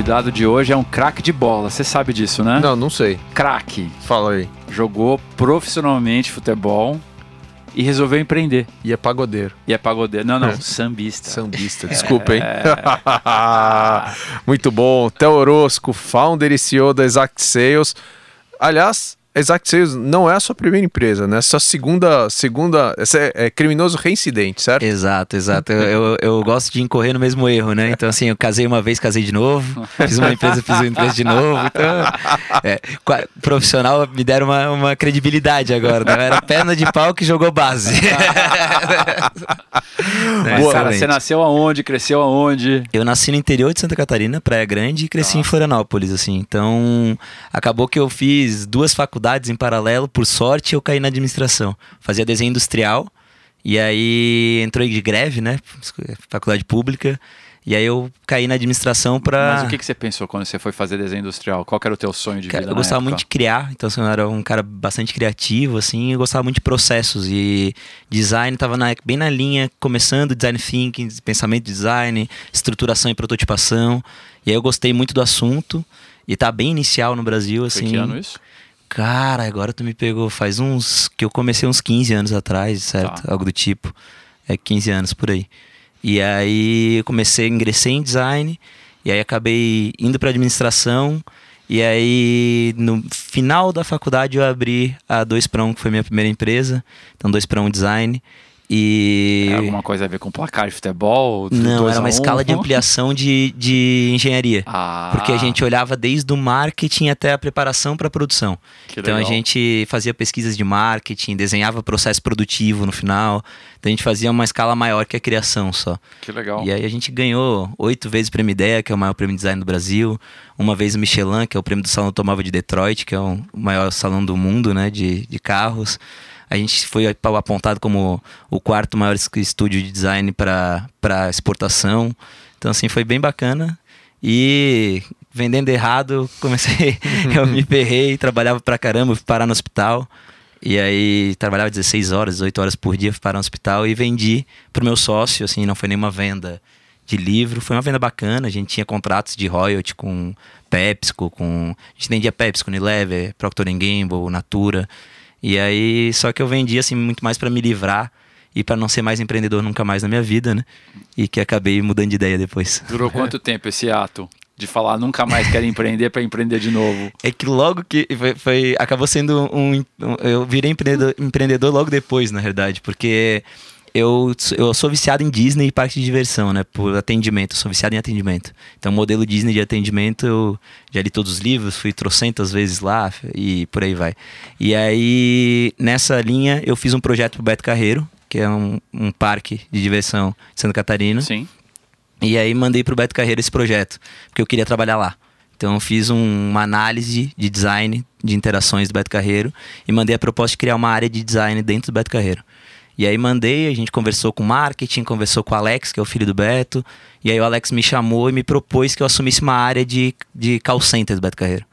convidado de hoje é um craque de bola. Você sabe disso, né? Não, não sei. Craque. Fala aí. Jogou profissionalmente futebol e resolveu empreender. E é pagodeiro. E é pagodeiro. Não, não, É. sambista. Sambista, desculpa, hein? Muito bom. Theo Orosco, founder e CEO da Exact Sales. Aliás, Exact Sales não é a sua primeira empresa, né? Sua segunda, segunda, essa é, é criminoso reincidente, certo? Exato, exato. Eu, eu, eu gosto de incorrer no mesmo erro, né? Então, assim, eu casei uma vez, casei de novo. Fiz uma empresa, fiz uma empresa de novo. Então, é, profissional me deram uma, uma credibilidade agora. Né? Era perna de pau que jogou base. Mas, cara, você nasceu aonde? Cresceu aonde? Eu nasci no interior de Santa Catarina, Praia Grande, e cresci Tá. em Florianópolis, assim. Então, acabou que eu fiz duas faculdades em paralelo. Por sorte, eu caí na administração. Fazia desenho industrial, e aí entrou de greve, né? Faculdade pública. E aí eu caí na administração pra... Mas o que, que você pensou quando você foi fazer desenho industrial? Qual que era o teu sonho de Cara, vida eu gostava muito de criar, então assim, eu era um cara bastante criativo, assim, eu gostava muito de processos e design tava na- bem na linha, começando design thinking, pensamento de design, estruturação e prototipação. E aí eu gostei muito do assunto e tá bem inicial no Brasil, Foi assim. que ano isso? Cara, agora tu me pegou, faz uns que eu comecei uns 15 anos atrás, certo? Tá. Algo do tipo. É 15 anos por aí. E aí eu comecei, ingressei em design, e aí acabei indo para administração, e aí no final da faculdade eu abri a 2 para 1, que foi minha primeira empresa, então 2 para 1 design. E É alguma coisa a ver com placar de futebol? não, era a uma um? escala de ampliação de, de engenharia. Ah, Porque a gente olhava desde o marketing até a preparação para a produção. que Então a legal. gente fazia pesquisas de marketing, desenhava processo produtivo no final. Então a gente fazia uma escala maior que a criação só. Que legal. E aí a gente ganhou oito vezes o Prêmio Ideia, que é o maior prêmio de design do Brasil. Uma vez o Michelin, que é o prêmio do Salão Automóvel de Detroit, que é o maior salão do mundo né, de, de carros. A gente foi apontado como o quarto maior es- estúdio de design para exportação. Então, assim, foi bem bacana. E vendendo errado, comecei, eu me ferrei, trabalhava pra caramba, fui parar no hospital. E aí trabalhava 16 horas, 18 horas por dia, fui parar no hospital e vendi pro meu sócio, assim, não foi nenhuma venda de livro, foi uma venda bacana, a gente tinha contratos de royalty com PepsiCo, com... A gente vendia PepsiCo, Unilever, Procter Gamble, Natura. E aí, só que eu vendi, assim, muito mais pra me livrar e pra não ser mais empreendedor nunca mais na minha vida, né? E que acabei mudando de ideia depois. Durou quanto tempo esse ato? De falar nunca mais quero empreender para empreender de novo. É que logo que foi, foi- acabou sendo um, um- eu virei empreendedor, empreendedor logo depois, na verdade, porque eu, eu sou viciado em Disney e parque de diversão, né? Por atendimento, eu sou viciado em atendimento. Então, modelo Disney de atendimento, eu já li todos os livros, fui trocentas vezes lá e por aí vai. E aí, nessa linha, eu fiz um projeto pro Beto Carreiro, que é um, um parque de diversão de Santa Catarina. Sim. E aí mandei pro Beto Carreiro esse projeto, porque eu queria trabalhar lá. Então eu fiz um- uma análise de design de interações do Beto Carreiro e mandei a proposta de criar uma área de design dentro do Beto Carreiro. E aí mandei, a gente conversou com o marketing, conversou com o Alex, que é o filho do Beto, e aí o Alex me chamou e me propôs que eu assumisse uma área de, de call center do Beto Carreiro.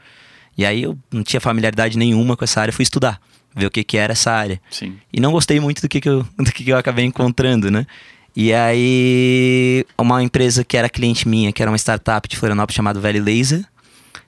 E aí eu não tinha familiaridade nenhuma com essa área, fui estudar, ver o que, que era essa área. Sim. E não gostei muito do que, que, eu, do que, que eu acabei encontrando, né? E aí, uma empresa que era cliente minha, que era uma startup de Florianópolis chamada Valley Laser,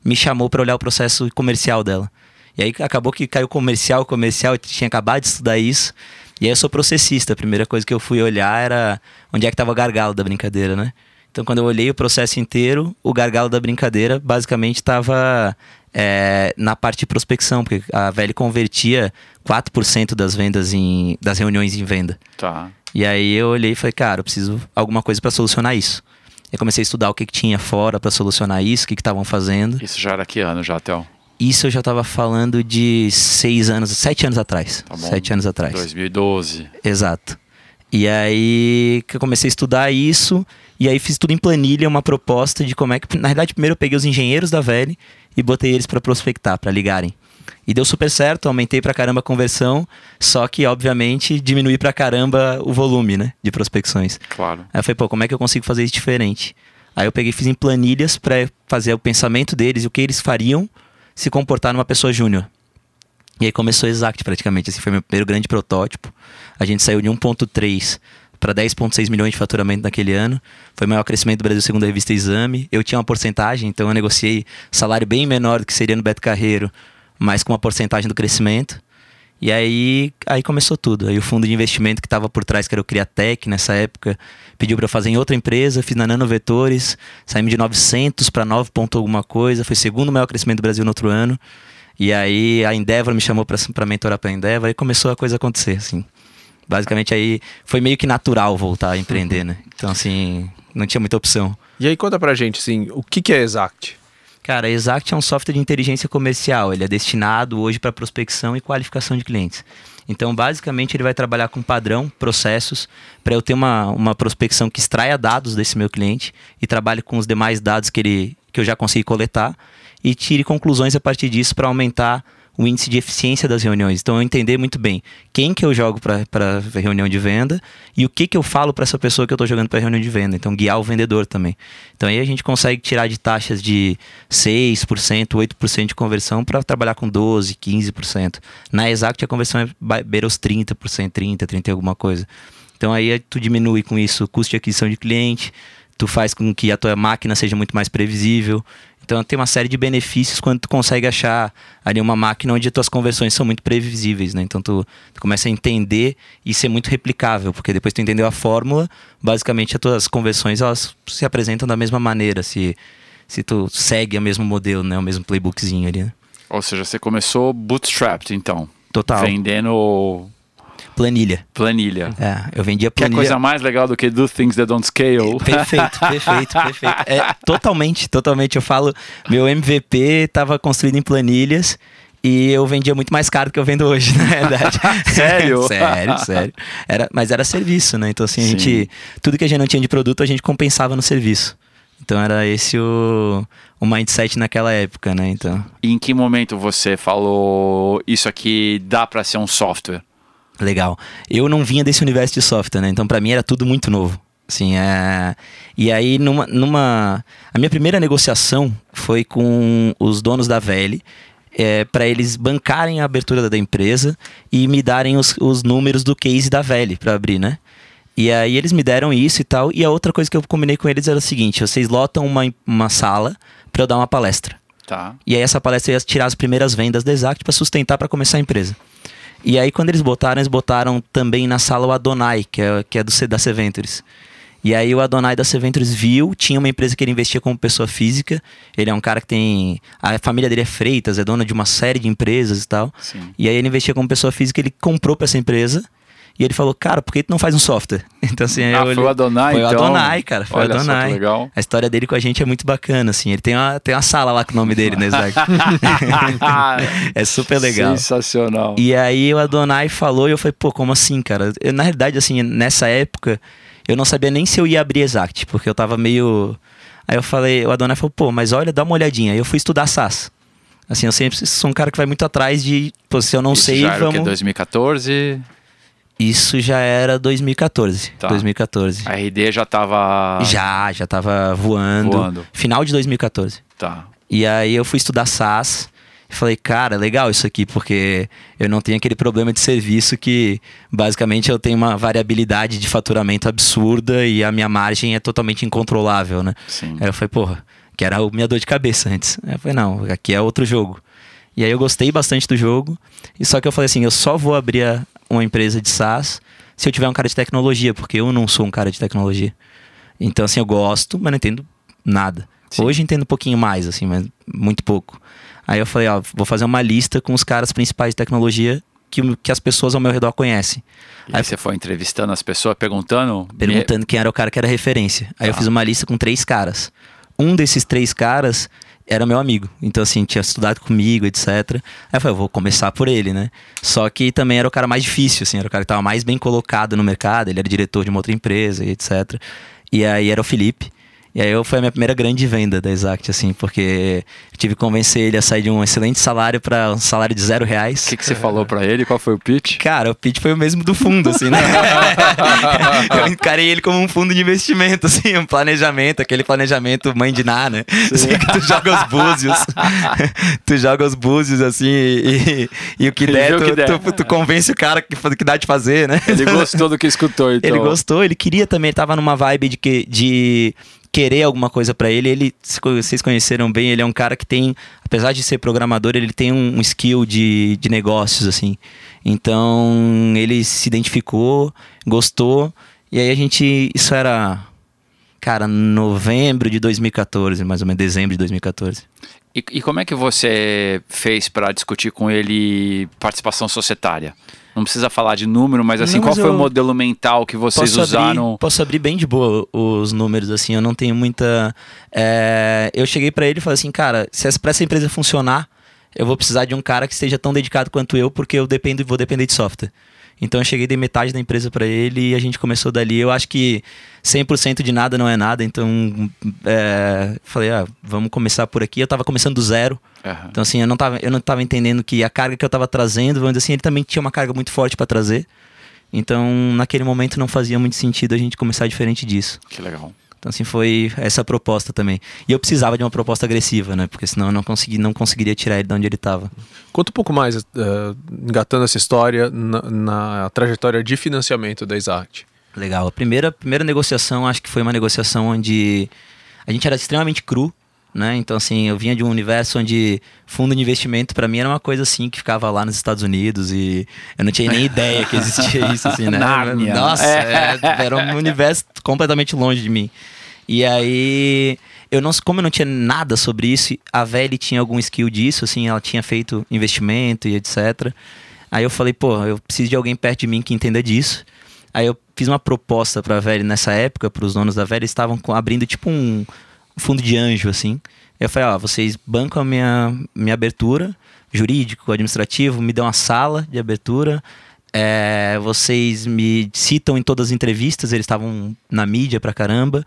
me chamou para olhar o processo comercial dela. E aí acabou que caiu comercial, comercial, eu tinha acabado de estudar isso. E aí eu sou processista, a primeira coisa que eu fui olhar era onde é que estava o gargalo da brincadeira, né? Então quando eu olhei o processo inteiro, o gargalo da brincadeira basicamente estava é, na parte de prospecção, porque a Velha convertia 4% das vendas em. das reuniões em venda. Tá. E aí eu olhei e falei, cara, eu preciso alguma coisa para solucionar isso. Eu comecei a estudar o que, que tinha fora para solucionar isso, o que que estavam fazendo. Isso já era que ano já, Théo? Isso eu já tava falando de seis anos, sete anos atrás. Tá sete anos atrás. 2012. Exato. E aí que eu comecei a estudar isso, e aí fiz tudo em planilha, uma proposta de como é que. Na verdade, primeiro eu peguei os engenheiros da Velha e botei eles para prospectar, para ligarem. E deu super certo, aumentei pra caramba a conversão, só que, obviamente, diminuí pra caramba o volume, né? De prospecções. Claro. Aí eu falei, pô, como é que eu consigo fazer isso diferente? Aí eu peguei fiz em planilhas pra fazer o pensamento deles e o que eles fariam se comportar numa pessoa júnior. E aí começou Exact praticamente, assim, foi meu primeiro grande protótipo. A gente saiu de 1.3 para 10,6 milhões de faturamento naquele ano. Foi o maior crescimento do Brasil segundo a revista Exame. Eu tinha uma porcentagem, então eu negociei salário bem menor do que seria no Beto Carreiro, mas com uma porcentagem do crescimento. E aí, aí começou tudo. Aí o fundo de investimento que estava por trás, que era o Criatec nessa época, pediu para eu fazer em outra empresa, fiz na Nanovetores, saímos de 900 para 9 ponto alguma coisa, foi o segundo maior crescimento do Brasil no outro ano. E aí a Endeavor me chamou para mentorar para a Endeavor e começou a coisa acontecer, assim. Basicamente aí foi meio que natural voltar a empreender, né? Então assim, não tinha muita opção. E aí conta pra gente, assim, o que, que é Exact? Cara, a Exact é um software de inteligência comercial. Ele é destinado hoje para prospecção e qualificação de clientes. Então, basicamente, ele vai trabalhar com padrão, processos, para eu ter uma, uma prospecção que extraia dados desse meu cliente e trabalhe com os demais dados que, ele, que eu já consegui coletar e tire conclusões a partir disso para aumentar o índice de eficiência das reuniões. Então, eu entender muito bem quem que eu jogo para reunião de venda e o que que eu falo para essa pessoa que eu estou jogando para reunião de venda. Então, guiar o vendedor também. Então, aí a gente consegue tirar de taxas de 6%, 8% de conversão para trabalhar com 12%, 15%. Na Exact, a conversão é beira os 30%, 30%, 30% alguma coisa. Então, aí tu diminui com isso o custo de aquisição de cliente, tu faz com que a tua máquina seja muito mais previsível. Então tem uma série de benefícios quando tu consegue achar ali uma máquina onde as tuas conversões são muito previsíveis, né? Então tu, tu começa a entender e ser muito replicável, porque depois tu entendeu a fórmula, basicamente as tuas conversões elas se apresentam da mesma maneira, se, se tu segue o mesmo modelo, né? O mesmo playbookzinho ali, né? Ou seja, você começou bootstrapped, então. Total. Vendendo planilha. Planilha. É, eu vendia Que é planilha. coisa mais legal do que do things that don't scale. Perfeito, perfeito, perfeito. É, totalmente, totalmente. Eu falo, meu MVP estava construído em planilhas e eu vendia muito mais caro do que eu vendo hoje, na verdade. Sério? sério, sério. Era, mas era serviço, né? Então, assim, a Sim. gente. Tudo que a gente não tinha de produto, a gente compensava no serviço. Então era esse o, o mindset naquela época, né? Então. E em que momento você falou isso aqui dá para ser um software? Legal. Eu não vinha desse universo de software, né? Então, pra mim era tudo muito novo. Assim, é... E aí, numa, numa. A minha primeira negociação foi com os donos da VL. É, para eles bancarem a abertura da, empresa e me darem os, os números do case da VL para abrir, né? E aí eles me deram isso e tal. E a outra coisa que eu combinei com eles era o seguinte: vocês lotam uma, uma sala para eu dar uma palestra. Tá. E aí essa palestra ia tirar as primeiras vendas da Exact para sustentar para começar a empresa. E aí quando eles botaram, eles botaram também na sala o Adonai, que é, que é do, da Seventures. E aí o Adonai da Seventures viu, tinha uma empresa que ele investia como pessoa física. Ele é um cara que tem... A família dele é Freitas, é dona de uma série de empresas e tal. Sim. E aí ele investia como pessoa física, ele comprou para essa empresa. E ele falou, cara, por que tu não faz um software? Então assim, Ah, eu foi o Adonai, Foi o então? Adonai, cara, foi Olha o Adonai. legal. A história dele com a gente é muito bacana, assim. Ele tem uma, tem uma sala lá com o nome dele, né, Zach? é super legal. Sensacional. E aí o Adonai falou e eu falei, pô, como assim, cara? Eu, na realidade, assim, nessa época, eu não sabia nem se eu ia abrir Exact, porque eu tava meio. Aí eu falei, o Adonai falou, pô, mas olha, dá uma olhadinha. Aí eu fui estudar SaaS. Assim, eu sempre sou um cara que vai muito atrás de, pô, se eu não Isso sei, já era o vamos. que, 2014? Isso já era 2014. Tá. 2014. A RD já tava Já, já tava voando. voando. Final de 2014. Tá. E aí eu fui estudar SaaS e falei, cara, legal isso aqui, porque eu não tenho aquele problema de serviço que basicamente eu tenho uma variabilidade de faturamento absurda e a minha margem é totalmente incontrolável, né? Sim. Aí eu falei, porra, que era a minha dor de cabeça antes. Aí eu falei, não, aqui é outro jogo. E aí eu gostei bastante do jogo, e só que eu falei assim, eu só vou abrir a- uma empresa de SaaS se eu tiver um cara de tecnologia, porque eu não sou um cara de tecnologia. Então, assim, eu gosto, mas não entendo nada. Sim. Hoje entendo um pouquinho mais, assim, mas muito pouco. Aí eu falei, ó, vou fazer uma lista com os caras principais de tecnologia que, que as pessoas ao meu redor conhecem. E aí você foi entrevistando as pessoas, perguntando? Perguntando quem era o cara que era referência. Aí eu Tá. fiz uma lista com três caras. Um desses três caras era meu amigo. Então, assim, tinha estudado comigo, etc. Aí eu falei, eu vou começar por ele, né? Só que também era o cara mais difícil, assim, era o cara que tava mais bem colocado no mercado, ele era diretor de uma outra empresa etc. E aí era o Felipe. E aí eu, foi a minha primeira grande venda da Exact, assim, porque tive que convencer ele a sair de um excelente salário para um salário de zero reais. O que, que você falou para ele? Qual foi o pitch? Cara, o pitch foi o mesmo do fundo, assim, né? eu encarei ele como um fundo de investimento, assim, um planejamento, aquele planejamento mãe de Ná, né? Assim, que tu joga os búzios, tu joga os búzios, assim, e, e o que der, tu, que der. Tu, tu, convence o cara que, que dá de fazer, né? Ele gostou do que escutou, então. Ele gostou, ele queria também, tava numa vibe de, que, de querer alguma coisa para ele. Ele, se vocês conheceram bem, ele é um cara que tem, apesar de ser programador, ele tem um, skill de, de negócios, assim. Então, ele se identificou, gostou, e aí a gente, isso era, cara, novembro de 2014, mais ou menos, dezembro de 2014. E, e como é que você fez para discutir com ele participação societária? Não precisa falar de número, mas assim, não, qual foi o modelo mental que vocês posso usaram? Abrir, posso abrir bem de boa os números, assim, eu não tenho muita. É... eu cheguei para ele e falei assim, cara, se para essa empresa funcionar, eu vou precisar de um cara que esteja tão dedicado quanto eu, porque eu dependo vou depender de software. Então eu cheguei de metade da empresa para ele e a gente começou dali. Eu acho que 100% de nada não é nada, então é, falei, ah, vamos começar por aqui. Eu estava começando do zero. Uhum. Então assim, eu não estava eu não tava entendendo que a carga que eu estava trazendo, vamos dizer assim, ele também tinha uma carga muito forte para trazer. Então, naquele momento não fazia muito sentido a gente começar diferente disso. Que legal. Então, assim, foi essa proposta também. E eu precisava de uma proposta agressiva, né? Porque senão eu não, consegui, não conseguiria tirar ele de onde ele estava. Conta um pouco mais, uh, engatando essa história, na, na, trajetória de financiamento da Exact. Legal. A primeira, primeira negociação, acho que foi uma negociação onde a gente era extremamente cru né? Então, assim, eu vinha de um universo onde fundo de investimento para mim era uma coisa assim que ficava lá nos Estados Unidos e eu não tinha nem ideia que existia isso, assim, né? Nárnia. Nossa, é. É, era um universo completamente longe de mim. E aí, eu não, como eu não tinha nada sobre isso, a Velly tinha algum skill disso, assim, ela tinha feito investimento e etc. Aí eu falei, pô, eu preciso de alguém perto de mim que entenda disso. Aí eu fiz uma proposta para a Velly nessa época, para os donos da Velly, estavam abrindo tipo um fundo de anjo, assim. Eu falei, ó, vocês bancam a minha, minha abertura, jurídico, administrativo, me dão uma sala de abertura, é, vocês me citam em todas as entrevistas, eles estavam na mídia pra caramba,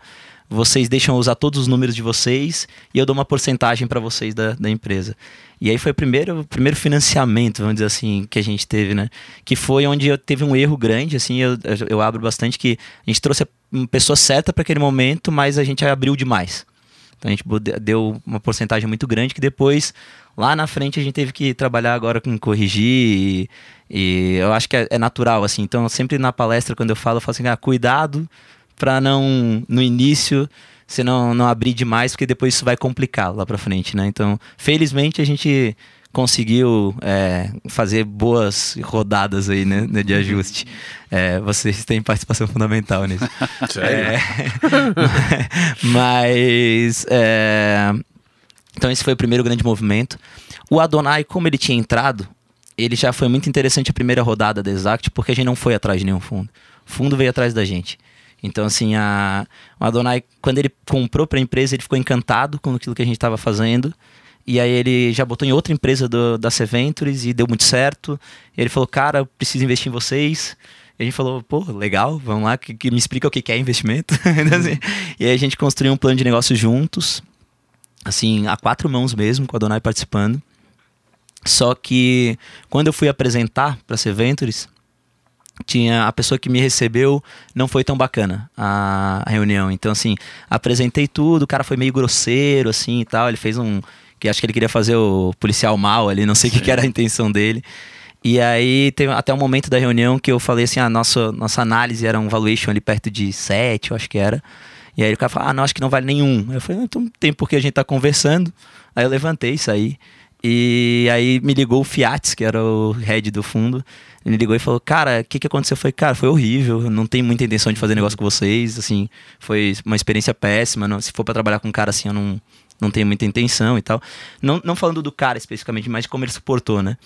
vocês deixam usar todos os números de vocês e eu dou uma porcentagem para vocês da, da empresa. E aí foi o primeiro, o primeiro financiamento, vamos dizer assim, que a gente teve, né? Que foi onde eu teve um erro grande, assim, eu, eu abro bastante que a gente trouxe a pessoa certa para aquele momento, mas a gente abriu demais. Então a gente deu uma porcentagem muito grande que depois, lá na frente, a gente teve que trabalhar agora com corrigir e, e eu acho que é, é, natural, assim. Então, sempre na palestra, quando eu falo, eu falo assim, ah, cuidado para não, no início, você não, não abrir demais, porque depois isso vai complicar lá para frente, né? Então, felizmente, a gente conseguiu é, fazer boas rodadas aí, né, né de ajuste. É, vocês têm participação fundamental nisso. Sério? É, mas é, então esse foi o primeiro grande movimento. O Adonai, como ele tinha entrado, ele já foi muito interessante a primeira rodada da Exact, porque a gente não foi atrás de nenhum fundo. O fundo veio atrás da gente. Então, assim, a, o Adonai, quando ele comprou para a empresa, ele ficou encantado com aquilo que a gente estava fazendo. E aí ele já botou em outra empresa do, da Seventures e deu muito certo. E ele falou, cara, eu preciso investir em vocês. E a gente falou, pô, legal, vamos lá, que, que me explica o que é investimento. Então, assim, e aí a gente construiu um plano de negócio juntos, assim, a quatro mãos mesmo, com a Donai participando. Só que quando eu fui apresentar para a Seventures, tinha a pessoa que me recebeu não foi tão bacana a, a reunião. Então, assim, apresentei tudo, o cara foi meio grosseiro, assim e tal. Ele fez um que acho que ele queria fazer o policial mal ali, não sei o que, que, era a intenção dele. E aí teve até um momento da reunião que eu falei assim, a ah, nossa, nossa análise era um valuation ali perto de 7, eu acho que era. E aí o cara falou, ah, não, acho que não vale nenhum. Eu falei, então tem porque a gente tá conversando. Aí eu levantei, saí. E aí me ligou o Fiat, que era o head do fundo. Ele ligou e falou, cara, o que, que aconteceu? Foi, cara, foi horrível. Não tenho muita intenção de fazer negócio com vocês. Assim, foi uma experiência péssima. Não, se for para trabalhar com um cara assim, eu não, não tem muita intenção e tal. Não, não falando do cara especificamente, mas de como ele suportou, né?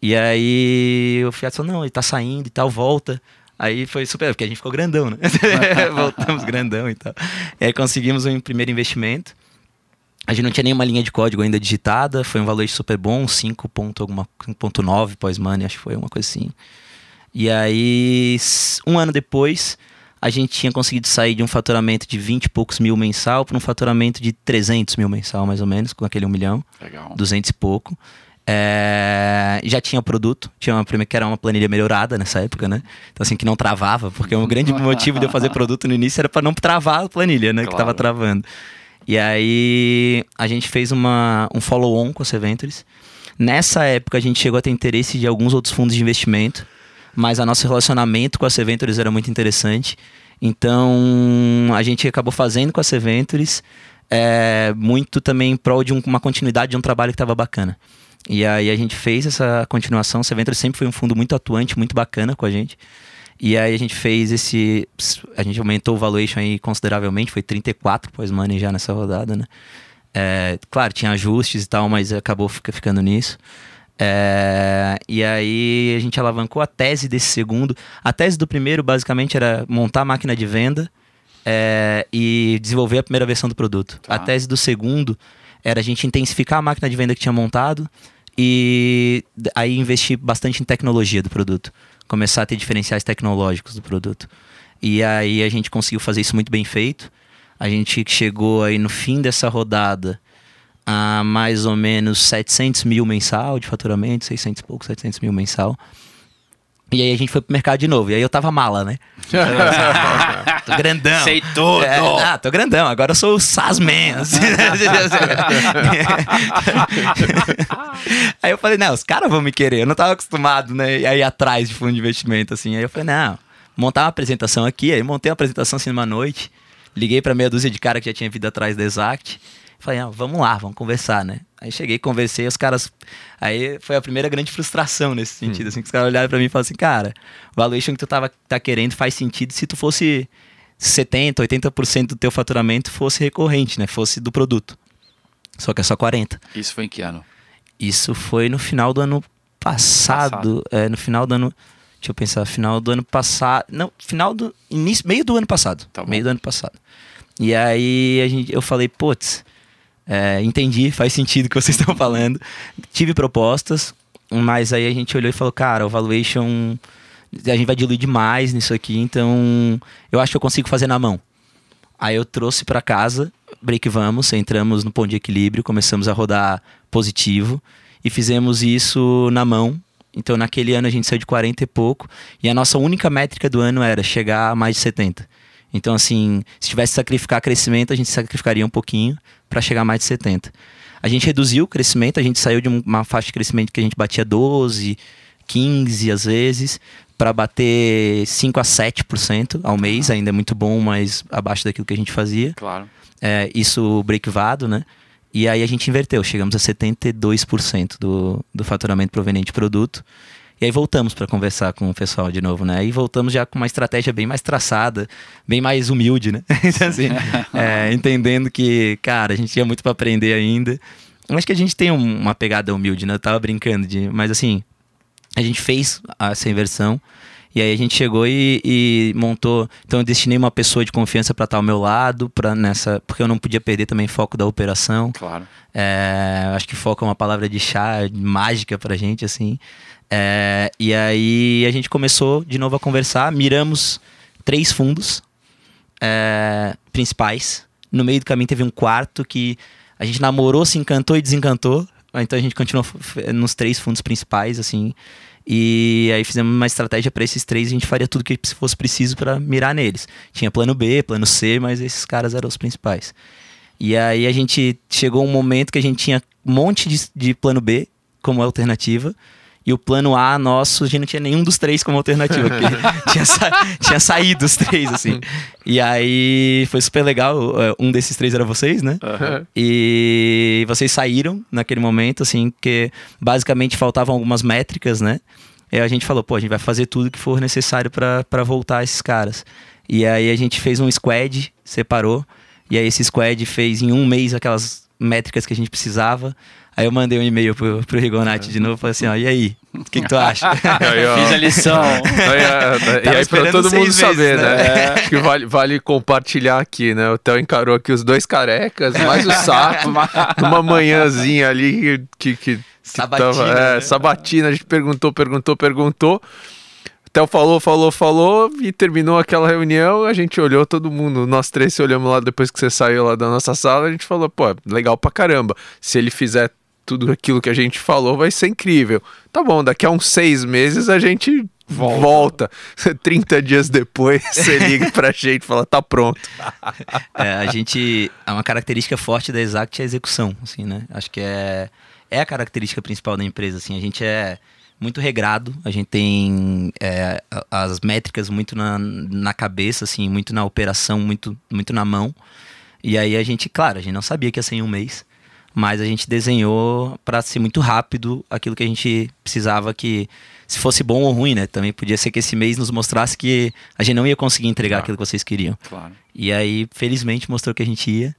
E aí o Fiat falou, não, ele tá saindo e tal, volta. Aí foi super, porque a gente ficou grandão, né? Voltamos grandão e tal. E aí conseguimos um primeiro investimento. A gente não tinha nenhuma linha de código ainda digitada, foi um valor super bom, 5.9 pós-money, acho que foi uma coisa assim. E aí, um ano depois, a gente tinha conseguido sair de um faturamento de 20 e poucos mil mensal para um faturamento de 300 mil mensal, mais ou menos, com aquele 1 milhão. Legal. 200 e pouco. É, já tinha produto, tinha uma que era uma planilha melhorada nessa época, né? Então, assim, que não travava, porque um grande motivo de eu fazer produto no início era para não travar a planilha, né? Claro. Que tava travando. E aí a gente fez uma, um follow-on com a Seventures. Nessa época a gente chegou a ter interesse de alguns outros fundos de investimento, mas a nosso relacionamento com a Seventures era muito interessante. Então a gente acabou fazendo com a Seventures é, muito também em prol de um, uma continuidade de um trabalho que estava bacana. E aí a gente fez essa continuação. O Seventure sempre foi um fundo muito atuante, muito bacana com a gente. E aí a gente fez esse. A gente aumentou o valuation aí consideravelmente, foi 34 pós-money já nessa rodada, né? É, claro, tinha ajustes e tal, mas acabou ficando nisso. É, e aí a gente alavancou a tese desse segundo. A tese do primeiro, basicamente, era montar a máquina de venda é, e desenvolver a primeira versão do produto. Tá. A tese do segundo era a gente intensificar a máquina de venda que tinha montado e aí investir bastante em tecnologia do produto, começar a ter diferenciais tecnológicos do produto. E aí a gente conseguiu fazer isso muito bem feito. A gente chegou aí no fim dessa rodada a mais ou menos 700 mil mensal de faturamento, 600 e pouco, 700 mil mensal. E aí a gente foi pro mercado de novo. E aí eu tava mala, né? tô grandão. Sei tudo. É, ah, tô grandão. Agora eu sou o Sasman. Assim, né? aí eu falei, não, os caras vão me querer. Eu não tava acostumado, né? E aí atrás de fundo de investimento, assim. Aí eu falei, não, montar uma apresentação aqui. Aí montei uma apresentação assim numa noite. Liguei pra meia dúzia de cara que já tinha vindo atrás da Exact. Falei, ah, vamos lá, vamos conversar, né? Aí cheguei, conversei, os caras. Aí foi a primeira grande frustração nesse sentido, hum. assim, que os caras olharam pra mim e falaram assim, cara, o valuation que tu tava, tá querendo faz sentido se tu fosse 70, 80% do teu faturamento fosse recorrente, né? Fosse do produto. Só que é só 40. Isso foi em que ano? Isso foi no final do ano passado. passado. É, no final do ano. Deixa eu pensar, final do ano passado. Não, final do. Início, meio do ano passado. Tá meio do ano passado. E aí a gente, eu falei, putz, é, entendi, faz sentido o que vocês estão falando. Tive propostas, mas aí a gente olhou e falou, cara, o valuation. A gente vai diluir demais nisso aqui, então eu acho que eu consigo fazer na mão. Aí eu trouxe para casa, break vamos, entramos no ponto de equilíbrio, começamos a rodar positivo e fizemos isso na mão. Então naquele ano a gente saiu de 40 e pouco e a nossa única métrica do ano era chegar a mais de 70. Então assim, se tivesse que sacrificar crescimento, a gente sacrificaria um pouquinho, para chegar a mais de 70. A gente reduziu o crescimento, a gente saiu de uma faixa de crescimento que a gente batia 12, 15 às vezes, para bater 5 a 7% ao mês, ainda é muito bom, mas abaixo daquilo que a gente fazia. Claro. É, isso breakvado, né? E aí a gente inverteu, chegamos a 72% do, do faturamento proveniente de produto. E aí voltamos para conversar com o pessoal de novo, né? E voltamos já com uma estratégia bem mais traçada, bem mais humilde, né? Então, assim, é, entendendo que, cara, a gente tinha muito para aprender ainda. Acho que a gente tem uma pegada humilde, né? Eu tava brincando de. Mas assim, a gente fez essa inversão. E aí a gente chegou e, e montou. Então eu destinei uma pessoa de confiança para estar ao meu lado, para nessa, porque eu não podia perder também foco da operação. Claro. É, acho que foco é uma palavra de chá mágica pra gente, assim. É, e aí a gente começou de novo a conversar, miramos três fundos é, principais. No meio do caminho teve um quarto que a gente namorou, se encantou e desencantou. Então a gente continuou nos três fundos principais, assim. E aí fizemos uma estratégia para esses três, a gente faria tudo que fosse preciso para mirar neles. Tinha plano B, plano C, mas esses caras eram os principais. E aí a gente chegou um momento que a gente tinha um monte de, de plano B como alternativa. E o plano A nosso, a gente não tinha nenhum dos três como alternativa, porque tinha, sa tinha saído os três, assim. E aí foi super legal. É, um desses três era vocês, né? Uhum. E vocês saíram naquele momento, assim, que basicamente faltavam algumas métricas, né? E a gente falou, pô, a gente vai fazer tudo que for necessário para voltar esses caras. E aí a gente fez um squad, separou. E aí esse squad fez em um mês aquelas métricas que a gente precisava. Aí eu mandei um e-mail pro, pro Rigonati de novo, falei assim, ó, e aí? O que, que tu acha? aí, Fiz a lição. e aí pra todo mundo saber, né? né? É. Acho que vale, vale compartilhar aqui, né? O Theo encarou aqui os dois carecas, mais o saco, numa manhãzinha ali que... que, que sabatina. Tava, é, né? sabatina, a gente perguntou, perguntou, perguntou. Theo falou, falou, falou e terminou aquela reunião. A gente olhou todo mundo, nós três se olhamos lá depois que você saiu lá da nossa sala. A gente falou, pô, legal pra caramba. Se ele fizer tudo aquilo que a gente falou, vai ser incrível. Tá bom, daqui a uns seis meses a gente volta. volta. 30 dias depois você liga pra gente e fala, tá pronto. É, a gente. É uma característica forte da Exact é a execução, assim, né? Acho que é, é a característica principal da empresa, assim. A gente é muito regrado, a gente tem é, as métricas muito na, na cabeça, assim, muito na operação, muito, muito na mão. E aí a gente, claro, a gente não sabia que ia ser em um mês, mas a gente desenhou para ser muito rápido aquilo que a gente precisava que se fosse bom ou ruim, né? Também podia ser que esse mês nos mostrasse que a gente não ia conseguir entregar claro. aquilo que vocês queriam. Claro. E aí, felizmente, mostrou que a gente ia.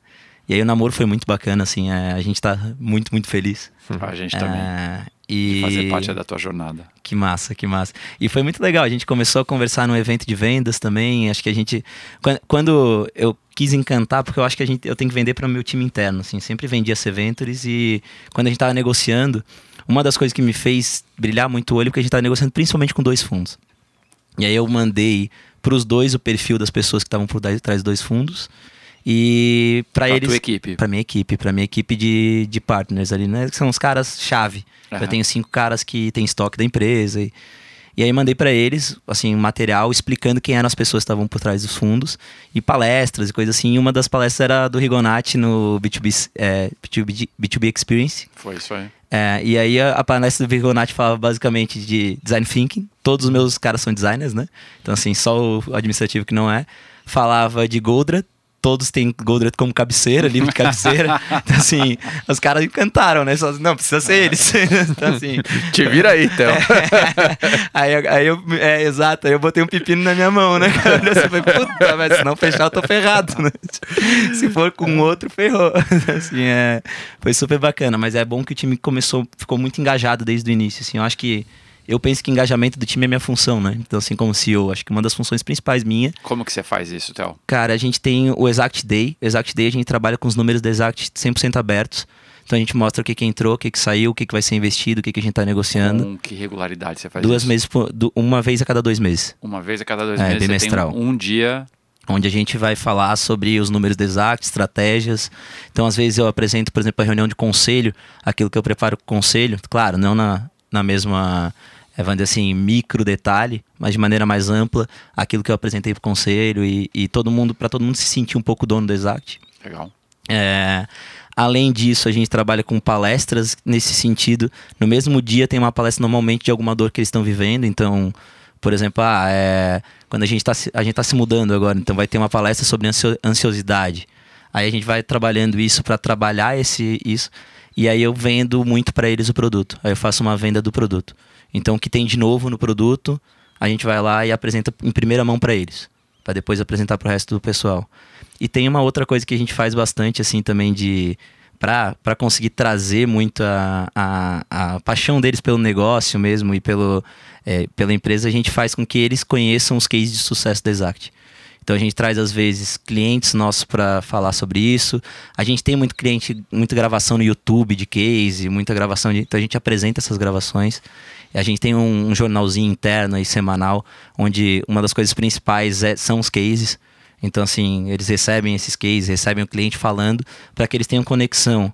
E aí o namoro foi muito bacana, assim, é, a gente tá muito, muito feliz. A gente também. É, e... Fazer parte da tua jornada. Que massa, que massa. E foi muito legal. A gente começou a conversar num evento de vendas também. Acho que a gente. Quando eu quis encantar, porque eu acho que a gente, eu tenho que vender para o meu time interno. Assim, sempre vendia Seventures e quando a gente estava negociando, uma das coisas que me fez brilhar muito o olho, porque a gente estava negociando principalmente com dois fundos. E aí eu mandei para os dois o perfil das pessoas que estavam por trás dos dois fundos. E para eles. Tua equipe. Para minha equipe, para minha equipe de, de partners ali, né? Que são os caras chave. Uhum. Eu tenho cinco caras que têm estoque da empresa. E, e aí mandei para eles, assim, material explicando quem eram as pessoas que estavam por trás dos fundos e palestras e coisas assim. E uma das palestras era do Rigonati no B2B, é, B2B, B2B Experience. Foi isso aí. É, e aí a, a palestra do Rigonati falava basicamente de design thinking. Todos os meus caras são designers, né? Então, assim, só o administrativo que não é. Falava de Goldra, todos têm Goldrat como cabeceira, livro de cabeceira. então, assim, os caras encantaram, né? Só, não, precisa ser eles. então, assim, Te vira aí, Théo. aí, aí eu, é, exato, aí eu botei um pepino na minha mão, né? Eu falei, puta, mas se não fechar eu tô ferrado, né? Se for com outro, ferrou. assim, é, foi super bacana, mas é bom que o time começou, ficou muito engajado desde o início, assim, eu acho que eu penso que engajamento do time é minha função, né? Então, assim, como CEO, acho que uma das funções principais minha. Como que você faz isso, Théo? Cara, a gente tem o Exact Day. O Exact Day a gente trabalha com os números do Exact 100% abertos. Então a gente mostra o que, que entrou, o que, que saiu, o que, que vai ser investido, o que, que a gente está negociando. Com que regularidade você faz Duas isso? meses, por, uma vez a cada dois meses. Uma vez a cada dois é, meses. Bimestral. um dia onde a gente vai falar sobre os números do Exact, estratégias. Então, às vezes eu apresento, por exemplo, a reunião de conselho, aquilo que eu preparo com o conselho, claro, não na, na mesma é, vamos dizer assim, micro detalhe, mas de maneira mais ampla, aquilo que eu apresentei para o conselho e, e, todo mundo, para todo mundo se sentir um pouco dono do Exact. Legal. É, além disso, a gente trabalha com palestras nesse sentido. No mesmo dia tem uma palestra normalmente de alguma dor que eles estão vivendo, então, por exemplo, ah, é, quando a gente está tá se mudando agora, então vai ter uma palestra sobre ansiosidade. Aí a gente vai trabalhando isso para trabalhar esse isso. E aí eu vendo muito para eles o produto. Aí eu faço uma venda do produto. Então, o que tem de novo no produto, a gente vai lá e apresenta em primeira mão para eles, para depois apresentar para o resto do pessoal. E tem uma outra coisa que a gente faz bastante, assim, também de para conseguir trazer muito a, a, a, paixão deles pelo negócio mesmo e pelo, é, pela empresa, a gente faz com que eles conheçam os cases de sucesso da Exact. Então a gente traz às vezes clientes nossos para falar sobre isso. A gente tem muito cliente, muita gravação no YouTube de case, muita gravação de, então a gente apresenta essas gravações. A gente tem um, um jornalzinho interno e semanal, onde uma das coisas principais é, são os cases. Então, assim, eles recebem esses cases, recebem o cliente falando, para que eles tenham conexão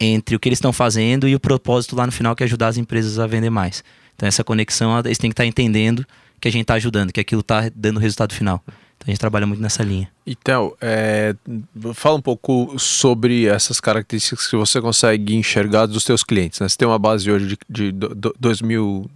entre o que eles estão fazendo e o propósito lá no final, que é ajudar as empresas a vender mais. Então, essa conexão, eles têm que estar entendendo que a gente está ajudando, que aquilo está dando resultado final. Então a gente trabalha muito nessa linha. Então, é, fala um pouco sobre essas características que você consegue enxergar dos seus clientes. Né? Você tem uma base hoje de, de dois, mil,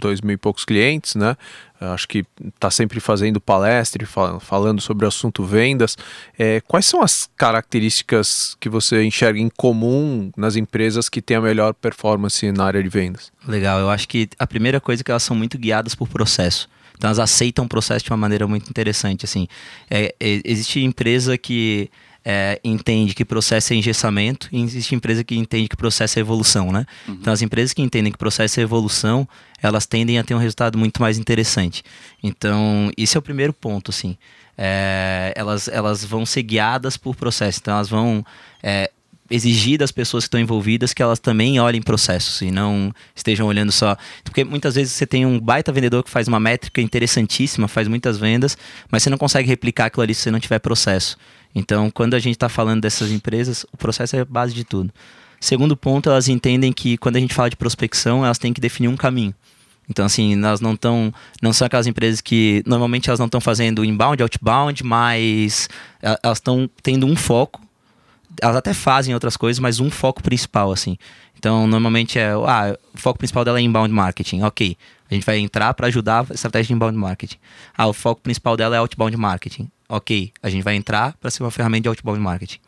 dois mil e poucos clientes, né? Acho que está sempre fazendo palestra, falando sobre o assunto vendas. É, quais são as características que você enxerga em comum nas empresas que têm a melhor performance na área de vendas? Legal, eu acho que a primeira coisa é que elas são muito guiadas por processo. Então elas aceitam o processo de uma maneira muito interessante. Assim, é, existe empresa que é, entende que processo é engessamento e existe empresa que entende que processo é evolução, né? Uhum. Então as empresas que entendem que processo é evolução, elas tendem a ter um resultado muito mais interessante. Então esse é o primeiro ponto, assim. É, elas, elas vão ser guiadas por processo, então elas vão é, exigir das pessoas que estão envolvidas que elas também olhem processos e não estejam olhando só. Porque muitas vezes você tem um baita vendedor que faz uma métrica interessantíssima, faz muitas vendas, mas você não consegue replicar aquilo ali se você não tiver processo. Então, quando a gente está falando dessas empresas, o processo é a base de tudo. Segundo ponto, elas entendem que quando a gente fala de prospecção, elas têm que definir um caminho. Então, assim, elas não estão. Não são aquelas empresas que normalmente elas não estão fazendo inbound, outbound, mas elas estão tendo um foco. Elas até fazem outras coisas, mas um foco principal, assim. Então, normalmente é. Ah, o foco principal dela é inbound marketing. Ok. A gente vai entrar para ajudar a estratégia de inbound marketing. Ah, o foco principal dela é outbound marketing. Ok. A gente vai entrar para ser uma ferramenta de outbound marketing.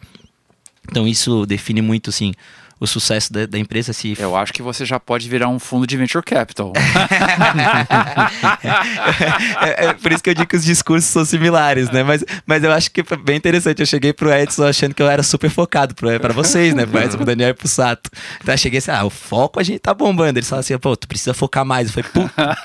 Então, isso define muito, assim, o sucesso da, da, empresa se. Eu acho que você já pode virar um fundo de venture capital. é, é, por isso que eu digo que os discursos são similares, né? Mas, mas eu acho que foi bem interessante. Eu cheguei pro Edson achando que eu era super focado para vocês, né? Pro Edson, pro Daniel e pro Sato. Então eu cheguei assim: ah, o foco a gente tá bombando. Eles falaram assim: pô, tu precisa focar mais. Eu falei, puta.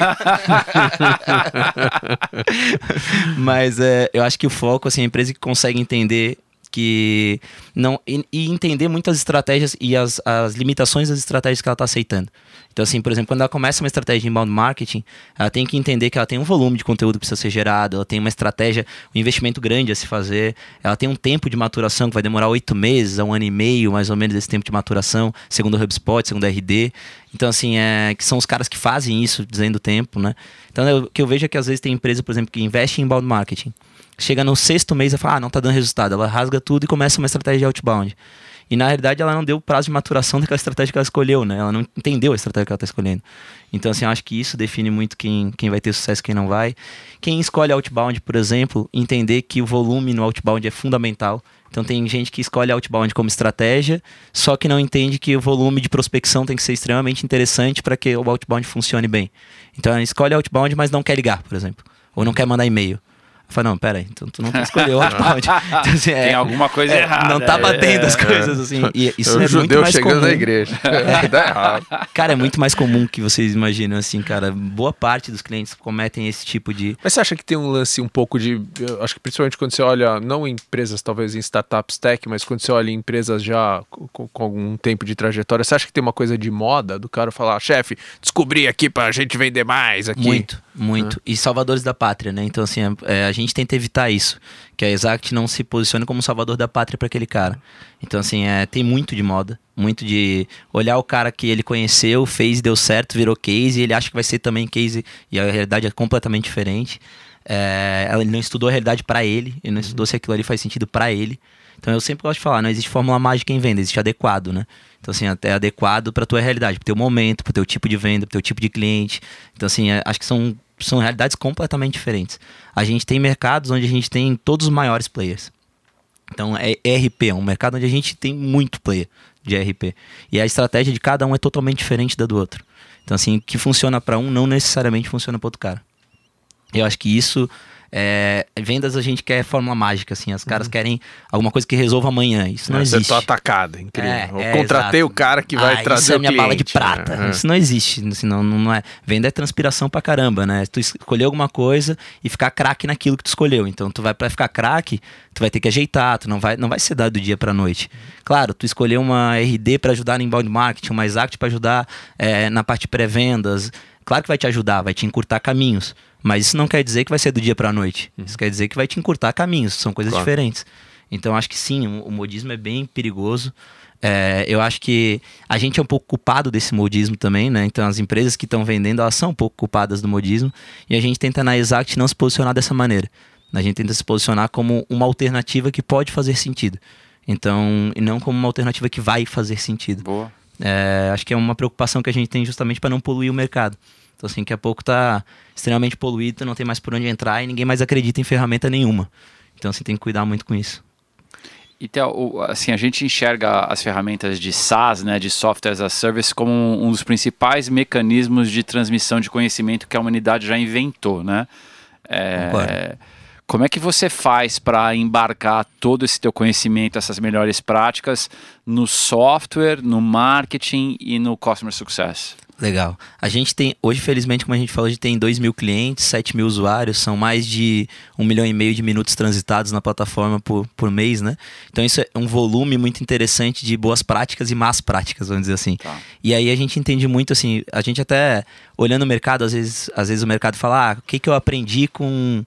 mas é, eu acho que o foco, assim, a empresa que consegue entender que não e, e, entender muitas estratégias e as, as limitações das estratégias que ela está aceitando. Então, assim, por exemplo, quando ela começa uma estratégia de inbound marketing, ela tem que entender que ela tem um volume de conteúdo que precisa ser gerado, ela tem uma estratégia, um investimento grande a se fazer, ela tem um tempo de maturação que vai demorar oito meses a um ano e meio, mais ou menos, esse tempo de maturação, segundo o HubSpot, segundo o RD. Então, assim, é, que são os caras que fazem isso, dizendo o tempo, né? Então, o que eu vejo é que às vezes tem empresa, por exemplo, que investe em inbound marketing chega no sexto mês e fala, ah, não tá dando resultado. Ela rasga tudo e começa uma estratégia de outbound. E na realidade ela não deu o prazo de maturação daquela estratégia que ela escolheu, né? Ela não entendeu a estratégia que ela está escolhendo. Então, assim, eu acho que isso define muito quem, quem vai ter sucesso e quem não vai. Quem escolhe outbound, por exemplo, entender que o volume no outbound é fundamental. Então tem gente que escolhe outbound como estratégia, só que não entende que o volume de prospecção tem que ser extremamente interessante para que o outbound funcione bem. Então ela escolhe outbound, mas não quer ligar, por exemplo, ou não quer mandar e-mail. Eu falei, não, peraí, então tu não escolheu o outbound. Então, assim, é, Tem alguma coisa é, errada. Não tá batendo é, as coisas, assim. E isso é, é muito mais chegando comum. na igreja. Dá errado. Cara, é muito mais comum que vocês imaginam, assim, cara. Boa parte dos clientes cometem esse tipo de... Mas você acha que tem um lance um pouco de... acho que principalmente quando você olha, não em empresas, talvez em startups tech, mas quando você olha em empresas já com, com algum tempo de trajetória, você acha que tem uma coisa de moda do cara falar, chefe, descobri aqui pra gente vender mais aqui? Muito, muito. E salvadores da pátria, né? Então, assim, é, a gente tenta evitar isso. Que a Exact não se posicione como salvador da pátria para aquele cara. Então, assim, é, tem muito de moda. Muito de olhar o cara que ele conheceu, fez, deu certo, virou case, e ele acha que vai ser também case, e a realidade é completamente diferente. É, ele não estudou a realidade para ele, ele não uhum. estudou se aquilo ali faz sentido para ele. Então eu sempre gosto de falar, não existe fórmula mágica em venda, existe adequado, né? Então, assim, é adequado para tua realidade, para teu momento, para teu tipo de venda, para teu tipo de cliente. Então, assim, é, acho que são são realidades completamente diferentes. A gente tem mercados onde a gente tem todos os maiores players. Então, é ERP, é um mercado onde a gente tem muito player de ERP. E a estratégia de cada um é totalmente diferente da do outro. Então, assim, o que funciona para um não necessariamente funciona para outro cara. Eu acho que isso é, vendas a gente quer fórmula mágica, assim. As caras uhum. querem alguma coisa que resolva amanhã. Isso não é, existe. Você atacada, incrível. É, Eu é, contratei o cara que vai ah, trazer isso é minha cliente. bala de prata. Uhum. Isso não existe. Assim, não, não é. Venda é transpiração pra caramba, né? Tu escolher alguma coisa e ficar craque naquilo que tu escolheu. Então, tu vai para ficar craque, tu vai ter que ajeitar, tu não vai, não vai ser dado do dia pra noite. Claro, tu escolheu uma RD para ajudar no inbound marketing, uma Exact para ajudar é, na parte pré-vendas. Claro que vai te ajudar, vai te encurtar caminhos. Mas isso não quer dizer que vai ser do dia para a noite. Uhum. Isso quer dizer que vai te encurtar caminhos, são coisas claro. diferentes. Então acho que sim, o, modismo é bem perigoso. É, eu acho que a gente é um pouco culpado desse modismo também, né? Então as empresas que estão vendendo, elas são um pouco culpadas do modismo e a gente tenta na Exact não se posicionar dessa maneira. A gente tenta se posicionar como uma alternativa que pode fazer sentido. Então, e não como uma alternativa que vai fazer sentido. Boa. É, acho que é uma preocupação que a gente tem justamente para não poluir o mercado. Então, assim, daqui a pouco tá extremamente poluído, não tem mais por onde entrar e ninguém mais acredita em ferramenta nenhuma. Então, assim, tem que cuidar muito com isso. Então, assim, a gente enxerga as ferramentas de SaaS, né, de Software as a Service, como um dos principais mecanismos de transmissão de conhecimento que a humanidade já inventou, né? É, como é que você faz para embarcar todo esse teu conhecimento, essas melhores práticas no software, no marketing e no customer success? Legal. A gente tem, hoje, felizmente, como a gente falou, a gente tem 2 mil clientes, 7 mil usuários, são mais de um milhão e meio de minutos transitados na plataforma por, por mês, né? Então isso é um volume muito interessante de boas práticas e más práticas, vamos dizer assim. Tá. E aí a gente entende muito, assim, a gente até, olhando o mercado, às vezes, às vezes o mercado fala, ah, o que, que eu aprendi com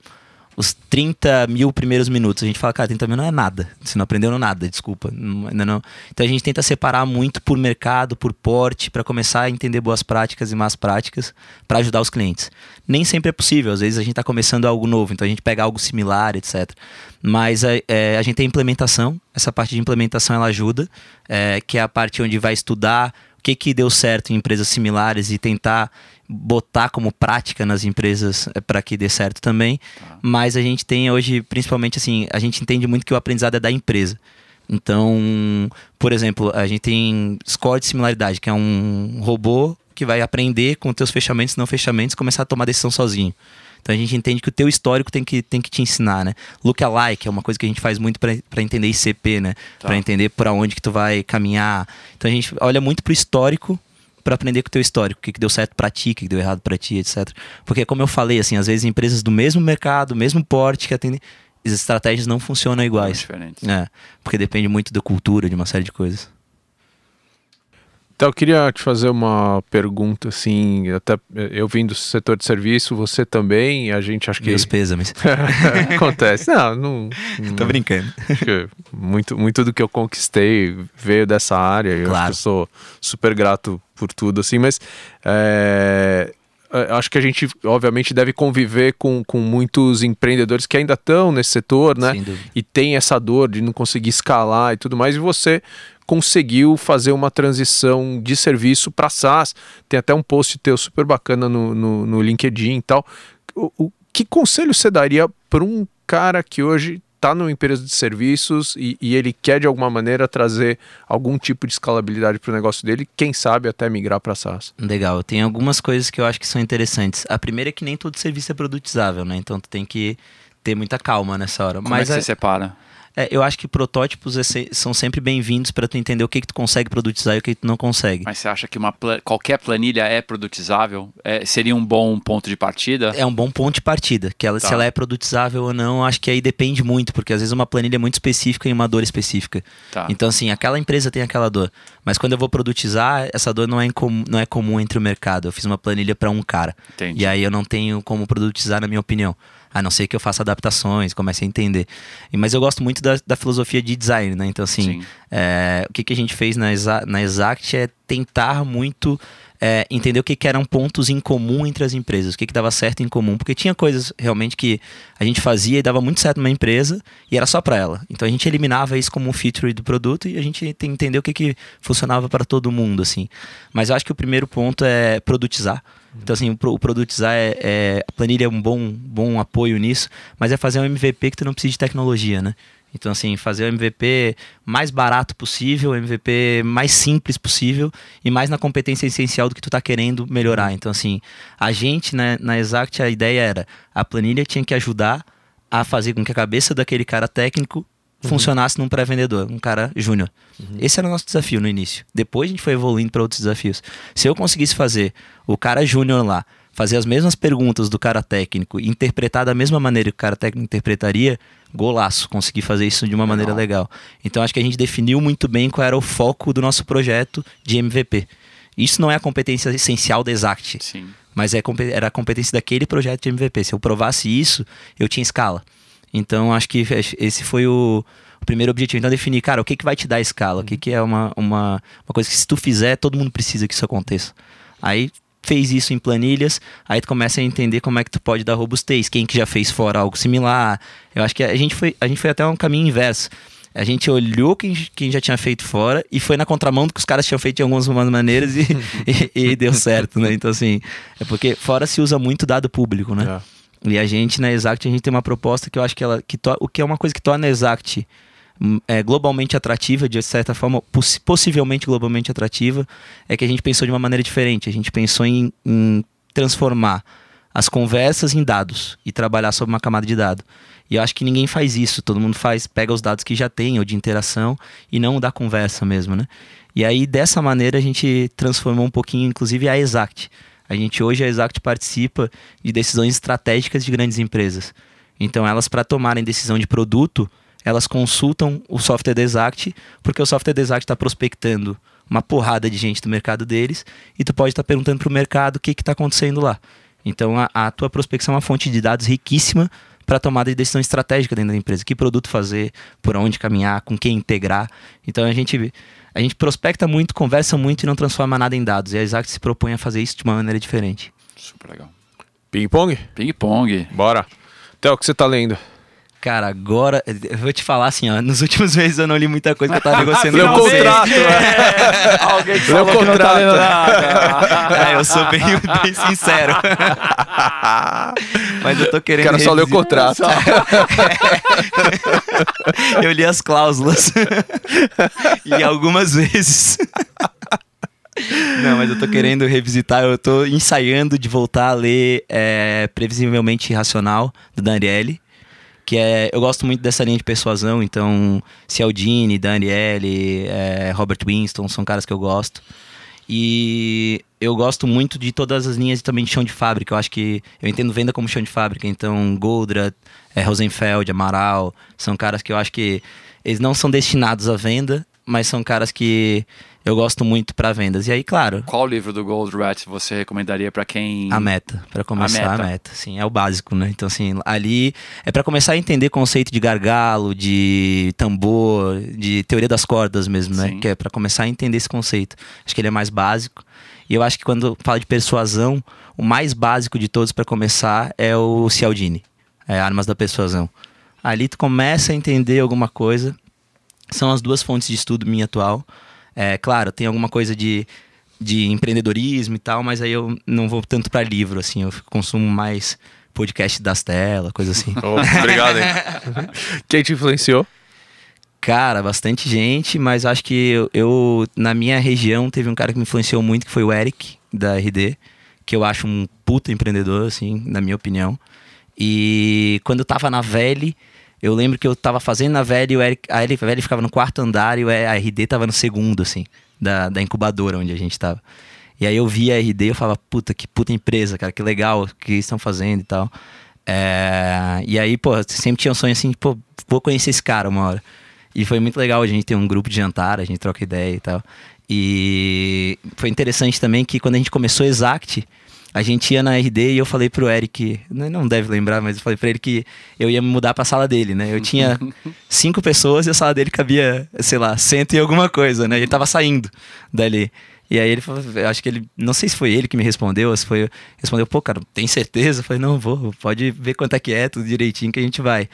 os 30 mil primeiros minutos. A gente fala, cara, 30 mil não é nada. Você não aprendeu nada, desculpa. Não, ainda não. Então a gente tenta separar muito por mercado, por porte, para começar a entender boas práticas e más práticas para ajudar os clientes. Nem sempre é possível, às vezes a gente está começando algo novo, então a gente pega algo similar, etc. Mas é, é, a gente tem implementação, essa parte de implementação ela ajuda, é, que é a parte onde vai estudar o que, que deu certo em empresas similares e tentar botar como prática nas empresas é, para que dê certo também. Tá. Mas a gente tem hoje, principalmente assim, a gente entende muito que o aprendizado é da empresa. Então, por exemplo, a gente tem score de similaridade, que é um robô que vai aprender com teus fechamentos e não fechamentos começar a tomar decisão sozinho. Então a gente entende que o teu histórico tem que, tem que te ensinar, né? Lookalike é uma coisa que a gente faz muito para entender ICP, né? Tá. Para entender para onde que tu vai caminhar. Então a gente olha muito pro histórico para aprender com o teu histórico, o que, que deu certo para ti, o que, que deu errado para ti, etc. Porque como eu falei, assim, às vezes empresas do mesmo mercado, mesmo porte que atendem, as estratégias não funcionam iguais. É, porque depende muito da cultura, de uma série de coisas. Então, eu queria te fazer uma pergunta, assim, até eu vim do setor de serviço, você também, a gente acho que... Meus pêsames. Acontece. Não, não... Tô brincando. muito, muito do que eu conquistei veio dessa área, eu claro. acho que eu sou super grato por tudo, assim, mas é, acho que a gente, obviamente, deve conviver com, com muitos empreendedores que ainda estão nesse setor, né? E tem essa dor de não conseguir escalar e tudo mais, e você conseguiu fazer uma transição de serviço para SaaS. Tem até um post teu super bacana no, no, no LinkedIn e tal. O, o, que conselho você daria para um cara que hoje está numa empresa de serviços e, e, ele quer de alguma maneira trazer algum tipo de escalabilidade para o negócio dele, quem sabe até migrar para SaaS? Legal, tem algumas coisas que eu acho que são interessantes. A primeira é que nem todo serviço é produtizável, né? Então tu tem que ter muita calma nessa hora. Como Mas é que você separa? É, eu acho que protótipos são sempre bem-vindos para tu entender o que, que tu consegue produtizar e o que, que tu não consegue. Mas você acha que uma qualquer planilha é produtizável? É, seria um bom ponto de partida? É um bom ponto de partida. Que ela, tá. Se ela é produtizável ou não, acho que aí depende muito, porque às vezes uma planilha é muito específica e uma dor específica. Tá. Então, assim, aquela empresa tem aquela dor. Mas quando eu vou produtizar, essa dor não é, não é comum entre o mercado. Eu fiz uma planilha para um cara. Entendi. E aí eu não tenho como produtizar, na minha opinião. A não ser que eu faça adaptações, comece a entender. Mas eu gosto muito da, da filosofia de design, né? Então, assim, é, o que, que a gente fez na, na Exact é tentar muito é, entender o que, que, eram pontos em comum entre as empresas, o que, que dava certo em comum, porque tinha coisas realmente que a gente fazia e dava muito certo numa empresa e era só para ela. Então a gente eliminava isso como um feature do produto e a gente entender o que, que funcionava para todo mundo, assim. Mas eu acho que o primeiro ponto é produtizar. Então, assim, o, produtizar é, é, A planilha é um bom, bom apoio nisso, mas é fazer um MVP que tu não precisa de tecnologia, né? Então, assim, fazer o MVP mais barato possível, o MVP mais simples possível e mais na competência essencial do que tu tá querendo melhorar. Então, assim, a gente, né, na Exact, a ideia era a planilha tinha que ajudar a fazer com que a cabeça daquele cara técnico uhum. funcionasse num pré-vendedor, um cara júnior. Uhum. Esse era o nosso desafio no início. Depois a gente foi evoluindo para outros desafios. Se eu conseguisse fazer o cara júnior lá, fazer as mesmas perguntas do cara técnico, interpretar da mesma maneira que o cara técnico interpretaria, golaço, consegui fazer isso de uma maneira legal. Então acho que a gente definiu muito bem qual era o foco do nosso projeto de MVP. Isso não é a competência essencial da Exact, Sim. mas é, era a competência daquele projeto de MVP. Se eu provasse isso, eu tinha escala. Então, acho que esse foi o, o primeiro objetivo. Então, definir, cara, o que, que vai te dar escala? O que, que é uma, uma, uma coisa que se tu fizer, todo mundo precisa que isso aconteça. Aí, fez isso em planilhas, aí tu começa a entender como é que tu pode dar robustez, quem que já fez fora algo similar. Eu acho que a gente foi, a gente foi até um caminho inverso. A gente olhou quem, quem já tinha feito fora e foi na contramão do que os caras tinham feito de algumas maneiras e, e, e, deu certo, né? Então, assim, é porque fora se usa muito dado público, né? É. E a gente na Exact a gente tem uma proposta que eu acho que ela que to, o que é uma coisa que torna a Exact hum, é, globalmente atrativa, de certa forma, poss possivelmente globalmente atrativa, é que a gente pensou de uma maneira diferente. A gente pensou em, em transformar as conversas em dados e trabalhar sobre uma camada de dado. E eu acho que ninguém faz isso, todo mundo faz, pega os dados que já tem, ou de interação, e não da conversa mesmo, né? E aí, dessa maneira, a gente transformou um pouquinho, inclusive, a Exact. A gente hoje, a Exact participa de decisões estratégicas de grandes empresas. Então, elas, para tomarem decisão de produto, elas consultam o software da Exact, porque o software da Exact está prospectando uma porrada de gente do mercado deles, e tu pode estar tá perguntando para o mercado o que está acontecendo lá. Então, a, a tua prospecção é uma fonte de dados riquíssima para tomada de decisão estratégica dentro da empresa. Que produto fazer, por onde caminhar, com quem integrar. Então, a gente a gente prospecta muito, conversa muito e não transforma nada em dados. E a Exact se propõe a fazer isso de uma maneira diferente. Super legal. Ping-pong? Ping-pong. Bora. Theo, o que você está lendo? Cara, agora, eu vou te falar assim, ó, nos últimos meses eu não li muita coisa que eu tava negociando. Leu o contrato, é. Alguém que falou que não tá. É, eu sou bem, bem sincero. Mas eu tô querendo. Quero só ler o contrato. eu li as cláusulas. e algumas vezes. Não, mas eu tô querendo revisitar, eu tô ensaiando de voltar a ler é, Previsivelmente Irracional, do Daniele que é eu gosto muito dessa linha de persuasão então Cialdini, Daniele, é, Robert Winston são caras que eu gosto. E eu gosto muito de todas as linhas também de chão de fábrica. Eu acho que eu entendo venda como chão de fábrica. Então Goldra, é, Rosenfeld, Amaral são caras que eu acho que eles não são destinados à venda mas são caras que eu gosto muito para vendas. E aí, claro. Qual livro do Gold Rat você recomendaria para quem. A meta. Para começar, a meta. a meta. Sim, é o básico, né? Então, assim, ali é para começar a entender conceito de gargalo, de tambor, de teoria das cordas mesmo, né? Sim. Que é para começar a entender esse conceito. Acho que ele é mais básico. E eu acho que quando fala de persuasão, o mais básico de todos para começar é o Cialdini. É Armas da Persuasão. Ali tu começa a entender alguma coisa. São as duas fontes de estudo minha atual. É, claro, tem alguma coisa de, de empreendedorismo e tal, mas aí eu não vou tanto para livro, assim, eu consumo mais podcast das telas, coisa assim. Oh, obrigado, hein? Quem te influenciou? Cara, bastante gente, mas acho que eu, eu, na minha região, teve um cara que me influenciou muito, que foi o Eric, da RD, que eu acho um puta empreendedor, assim, na minha opinião. E quando eu tava na Vele, eu lembro que eu tava fazendo na velha e o Eric, a velha ficava no quarto andar e a RD tava no segundo, assim, da, da incubadora onde a gente tava. E aí eu via a RD e eu falava, puta, que puta empresa, cara, que legal, o que estão fazendo e tal. É... E aí, pô, sempre tinha um sonho assim, pô, vou conhecer esse cara uma hora. E foi muito legal a gente ter um grupo de jantar, a gente troca ideia e tal. E foi interessante também que quando a gente começou Exact, a gente ia na RD e eu falei pro Eric, não deve lembrar, mas eu falei pra ele que eu ia me mudar pra sala dele, né? Eu tinha cinco pessoas e a sala dele cabia, sei lá, cento e alguma coisa, né? Ele tava saindo dali. E aí ele falou, acho que ele, não sei se foi ele que me respondeu, ou se foi, respondeu, pô, cara, tem certeza? Eu falei, não, vou, pode ver quanto é que é, tudo direitinho que a gente vai.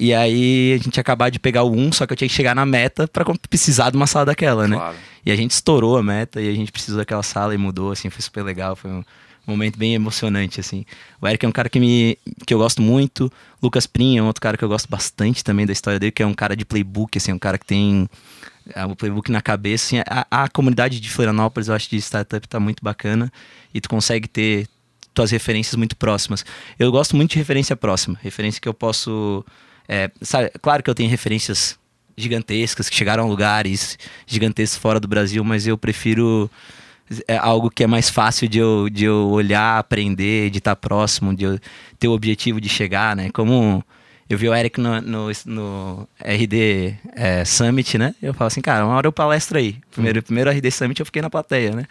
E aí a gente ia acabar de pegar o 1, só que eu tinha que chegar na meta para precisar de uma sala daquela, né? Claro. E a gente estourou a meta e a gente precisou daquela sala e mudou, assim, foi super legal, foi um, momento bem emocionante, assim. O Eric é um cara que, me, que eu gosto muito. Lucas Prim é um outro cara que eu gosto bastante também da história dele, que é um cara de playbook, assim, um cara que tem é, o playbook na cabeça. Assim, a, a comunidade de Florianópolis, eu acho, de startup tá muito bacana e tu consegue ter tuas referências muito próximas. Eu gosto muito de referência próxima, referência que eu posso... É, sabe, claro que eu tenho referências gigantescas que chegaram a lugares gigantescos fora do Brasil, mas eu prefiro é algo que é mais fácil de eu, de eu olhar, aprender, de estar próximo, de eu ter o objetivo de chegar, né? Como eu vi o Eric no, no, no RD é, Summit, né? Eu falo assim, cara, uma hora eu palestro aí. Primeiro, primeiro RD Summit eu fiquei na plateia, né?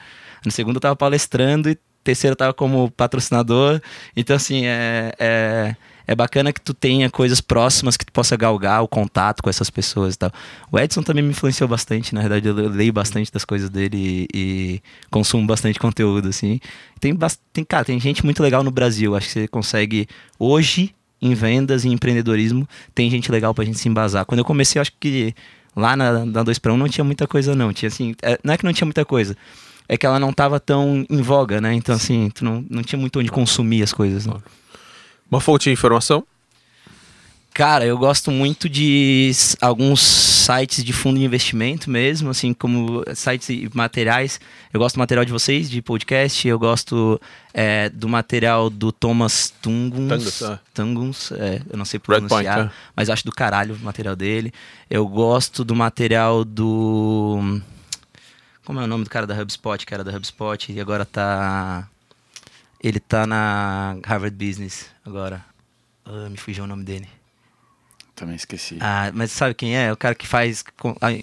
No segundo eu tava palestrando e terceiro eu tava como patrocinador. Então, assim, é, é é bacana que tu tenha coisas próximas que tu possa galgar o contato com essas pessoas e tal. O Edson também me influenciou bastante, na verdade eu leio bastante das coisas dele e, e consumo bastante conteúdo, assim. Tem, tem, cara, tem gente muito legal no Brasil, acho que você consegue, hoje, em vendas e empreendedorismo, tem gente legal pra gente se embasar. Quando eu comecei, eu acho que lá na, na 2 para 1 não tinha muita coisa não, tinha assim, é, não é que não tinha muita coisa, é que ela não estava tão em voga, né? Então, assim, tu não, não tinha muito onde consumir as coisas. Não. Uma fonte de informação? Cara, eu gosto muito de alguns sites de fundo de investimento mesmo, assim como sites e materiais. Eu gosto do material de vocês, de podcast. Eu gosto é, do material do Thomas Tunguns. Tungus, é. Tunguns é, eu não sei pronunciar, Point, é. mas acho do caralho o material dele. Eu gosto do material do... Como é o nome do cara da HubSpot, que era da HubSpot e agora tá... Ele tá na Harvard Business agora. Ah, me fugiu o nome dele. Também esqueci. Ah, mas sabe quem é? é o cara que faz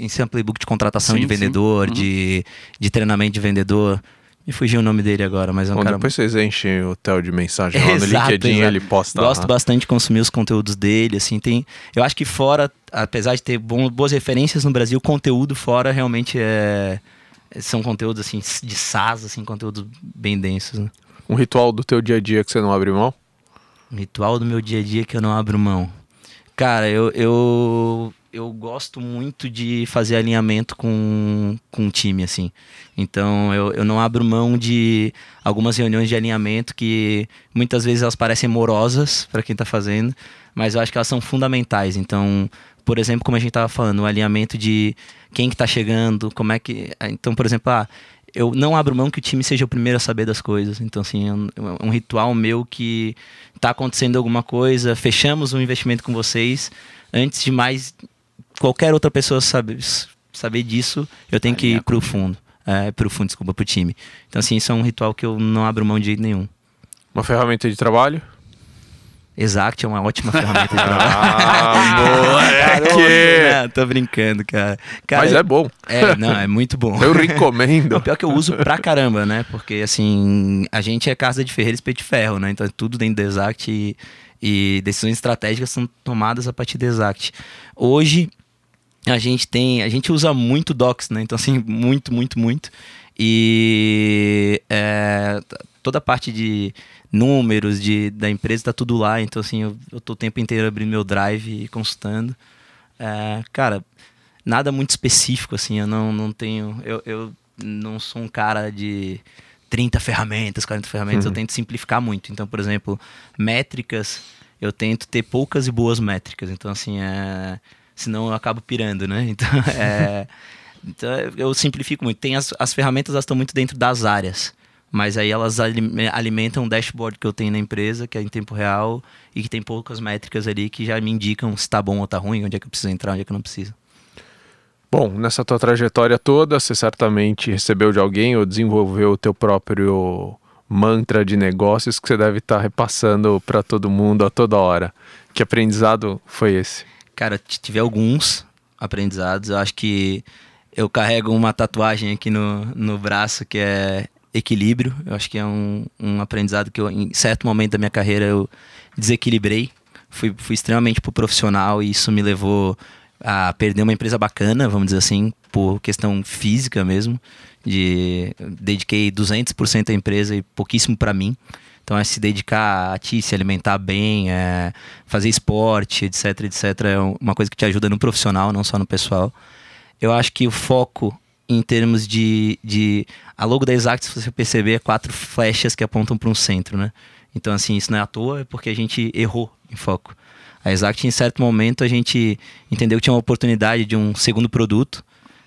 ensina playbook de contratação sim, de vendedor, uhum. de, de treinamento de vendedor. Me fugiu o nome dele agora, mas é um Bom, cara. Depois vocês enchem o tel de mensagem lá no LinkedIn, exato. ele posta. Gosto lá. bastante de consumir os conteúdos dele, assim, tem. Eu acho que fora, apesar de ter bom, boas referências no Brasil, conteúdo fora realmente é. São conteúdos assim, de SaaS, assim, conteúdos bem densos. Né? Um ritual do teu dia a dia que você não abre mão? Um ritual do meu dia a dia que eu não abro mão. Cara, eu, eu, eu gosto muito de fazer alinhamento com, com o time, assim. Então, eu, eu não abro mão de algumas reuniões de alinhamento que muitas vezes elas parecem morosas para quem está fazendo, mas eu acho que elas são fundamentais. Então, por exemplo, como a gente estava falando, o alinhamento de quem que está chegando, como é que... Então, por exemplo, ah, eu não abro mão que o time seja o primeiro a saber das coisas. Então, assim, é um, é um ritual meu que está acontecendo alguma coisa, fechamos um investimento com vocês. Antes de mais qualquer outra pessoa saber, saber disso, eu tenho que ir pro fundo. É, pro fundo, desculpa, pro time. Então, assim, isso é um ritual que eu não abro mão de jeito nenhum. Uma ferramenta de trabalho? Exact é uma ótima ferramenta. Ah, moleque! Não, tô brincando, cara. cara. Mas é bom. É, não, é muito bom. Eu recomendo. O pior que eu uso pra caramba, né? Porque, assim, a gente é casa de ferreiro e de ferro, né? Então, é tudo dentro do Exact e, e decisões estratégicas são tomadas a partir do Exact. Hoje, a gente tem... A gente usa muito Docs, né? Então, assim, muito, muito, muito. E é, toda a parte de números de, da empresa, está tudo lá. Então, assim, eu, eu tô o tempo inteiro abrindo meu drive e consultando. É, cara, nada muito específico, assim, eu não, não tenho. Eu, eu não sou um cara de 30 ferramentas, 40 ferramentas, uhum. eu tento simplificar muito. Então, por exemplo, métricas, eu tento ter poucas e boas métricas. Então, assim, é. Senão eu acabo pirando, né? Então, é. Então, eu simplifico muito. Tem as, as ferramentas, elas estão muito dentro das áreas mas aí elas alimentam um dashboard que eu tenho na empresa, que é em tempo real, e que tem poucas métricas ali que já me indicam se está bom ou está ruim, onde é que eu preciso entrar, onde é que eu não preciso. Bom, nessa tua trajetória toda, você certamente recebeu de alguém ou desenvolveu o teu próprio mantra de negócios que você deve estar tá repassando para todo mundo a toda hora. Que aprendizado foi esse? Cara, tive alguns aprendizados. Eu acho que eu carrego uma tatuagem aqui no, no braço que é equilíbrio. Eu acho que é um, um aprendizado que eu, em certo momento da minha carreira, eu desequilibrei. Fui, fui extremamente pro profissional e isso me levou a perder uma empresa bacana, vamos dizer assim, por questão física mesmo. De, dediquei 200% à empresa e pouquíssimo para mim. Então, é se dedicar a ti, se alimentar bem, é, fazer esporte, etc, etc, é uma coisa que te ajuda no profissional, não só no pessoal. Eu acho que o foco em termos de, de. A logo da Exact, se você perceber, é quatro flechas que apontam para um centro, né? Então, assim, isso não é à toa, é porque a gente errou em foco. A Exact, em certo momento, a gente entendeu que tinha uma oportunidade de um segundo produto.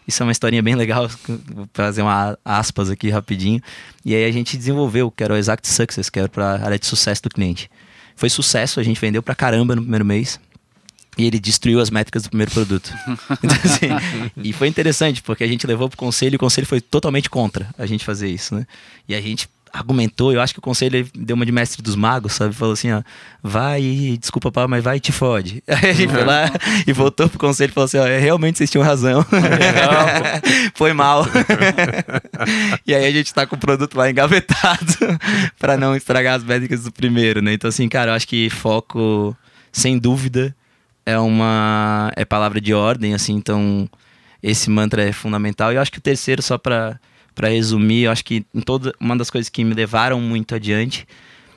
Isso é uma historinha bem legal, vou fazer uma aspas aqui rapidinho. E aí a gente desenvolveu, que era o Exact Success, que era para a área de sucesso do cliente. Foi sucesso, a gente vendeu para caramba no primeiro mês. E ele destruiu as métricas do primeiro produto. Então, assim, e foi interessante, porque a gente levou para o conselho e o conselho foi totalmente contra a gente fazer isso, né? E a gente argumentou, eu acho que o conselho deu uma de mestre dos magos, sabe? Falou assim, ó, vai, desculpa, pá, mas vai e te fode. Aí a gente foi lá e voltou pro conselho e falou assim, ó, é, realmente vocês tinham razão. foi mal. e aí a gente tá com o produto lá engavetado para não estragar as métricas do primeiro, né? Então assim, cara, eu acho que foco, sem dúvida, é uma é palavra de ordem, assim, então esse mantra é fundamental. E eu acho que o terceiro, só para resumir, eu acho que em toda uma das coisas que me levaram muito adiante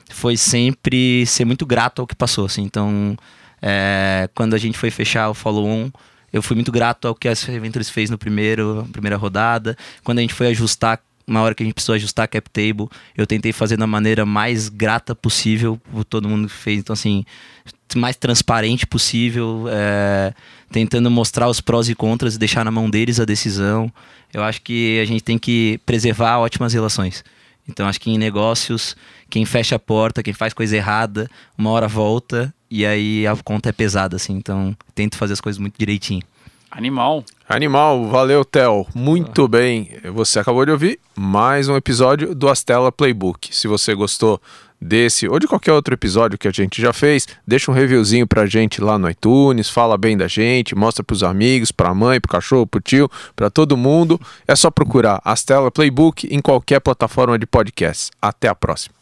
foi sempre ser muito grato ao que passou, assim. Então, é, quando a gente foi fechar o follow-on, eu fui muito grato ao que a Ventures fez no primeiro, primeira rodada. Quando a gente foi ajustar uma hora que a gente precisou ajustar a cap table, eu tentei fazer da maneira mais grata possível, todo mundo fez, então assim, mais transparente possível, é, tentando mostrar os prós e contras e deixar na mão deles a decisão. Eu acho que a gente tem que preservar ótimas relações. Então acho que em negócios, quem fecha a porta, quem faz coisa errada, uma hora volta e aí a conta é pesada, assim. Então tento fazer as coisas muito direitinho. Animal. Animal, valeu, Theo. Muito ah. bem. Você acabou de ouvir mais um episódio do Astela Playbook. Se você gostou desse ou de qualquer outro episódio que a gente já fez, deixa um reviewzinho pra gente lá no iTunes, fala bem da gente, mostra pros amigos, pra mãe, pro cachorro, pro tio, pra todo mundo. É só procurar Astela Playbook em qualquer plataforma de podcast. Até a próxima.